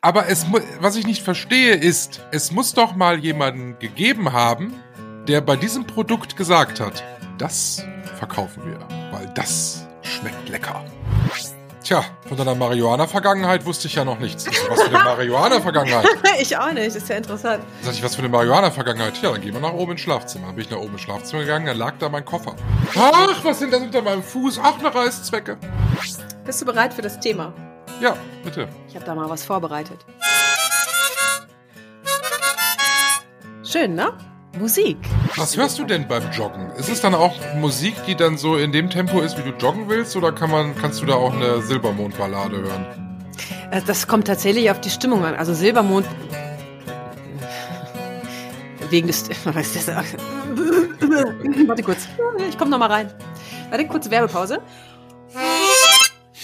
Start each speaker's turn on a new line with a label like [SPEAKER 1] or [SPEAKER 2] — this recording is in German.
[SPEAKER 1] aber es, was ich nicht verstehe ist, es muss doch mal jemanden gegeben haben, der bei diesem Produkt gesagt hat, das verkaufen wir, weil das schmeckt lecker. Tja, von deiner Marihuana-Vergangenheit wusste ich ja noch nichts. Was für eine Marihuana-Vergangenheit?
[SPEAKER 2] ich auch nicht, ist ja interessant.
[SPEAKER 1] Sag ich, was für eine Marihuana-Vergangenheit? Ja, dann gehen wir nach oben ins Schlafzimmer. Dann bin ich nach oben ins Schlafzimmer gegangen, dann lag da mein Koffer. Ach, was sind das unter meinem Fuß? Ach, eine Reißzwecke.
[SPEAKER 2] Bist du bereit für das Thema?
[SPEAKER 1] Ja, bitte.
[SPEAKER 2] Ich habe da mal was vorbereitet. Schön, ne? Musik.
[SPEAKER 1] Was hörst du denn beim Joggen? Ist es dann auch Musik, die dann so in dem Tempo ist, wie du joggen willst, oder kann man, kannst du da auch eine Silbermond-Ballade hören?
[SPEAKER 2] Äh, das kommt tatsächlich auf die Stimmung an. Also Silbermond. Wegen des. Was ist das? Warte kurz. Ich komme nochmal rein. Warte, kurze Werbepause.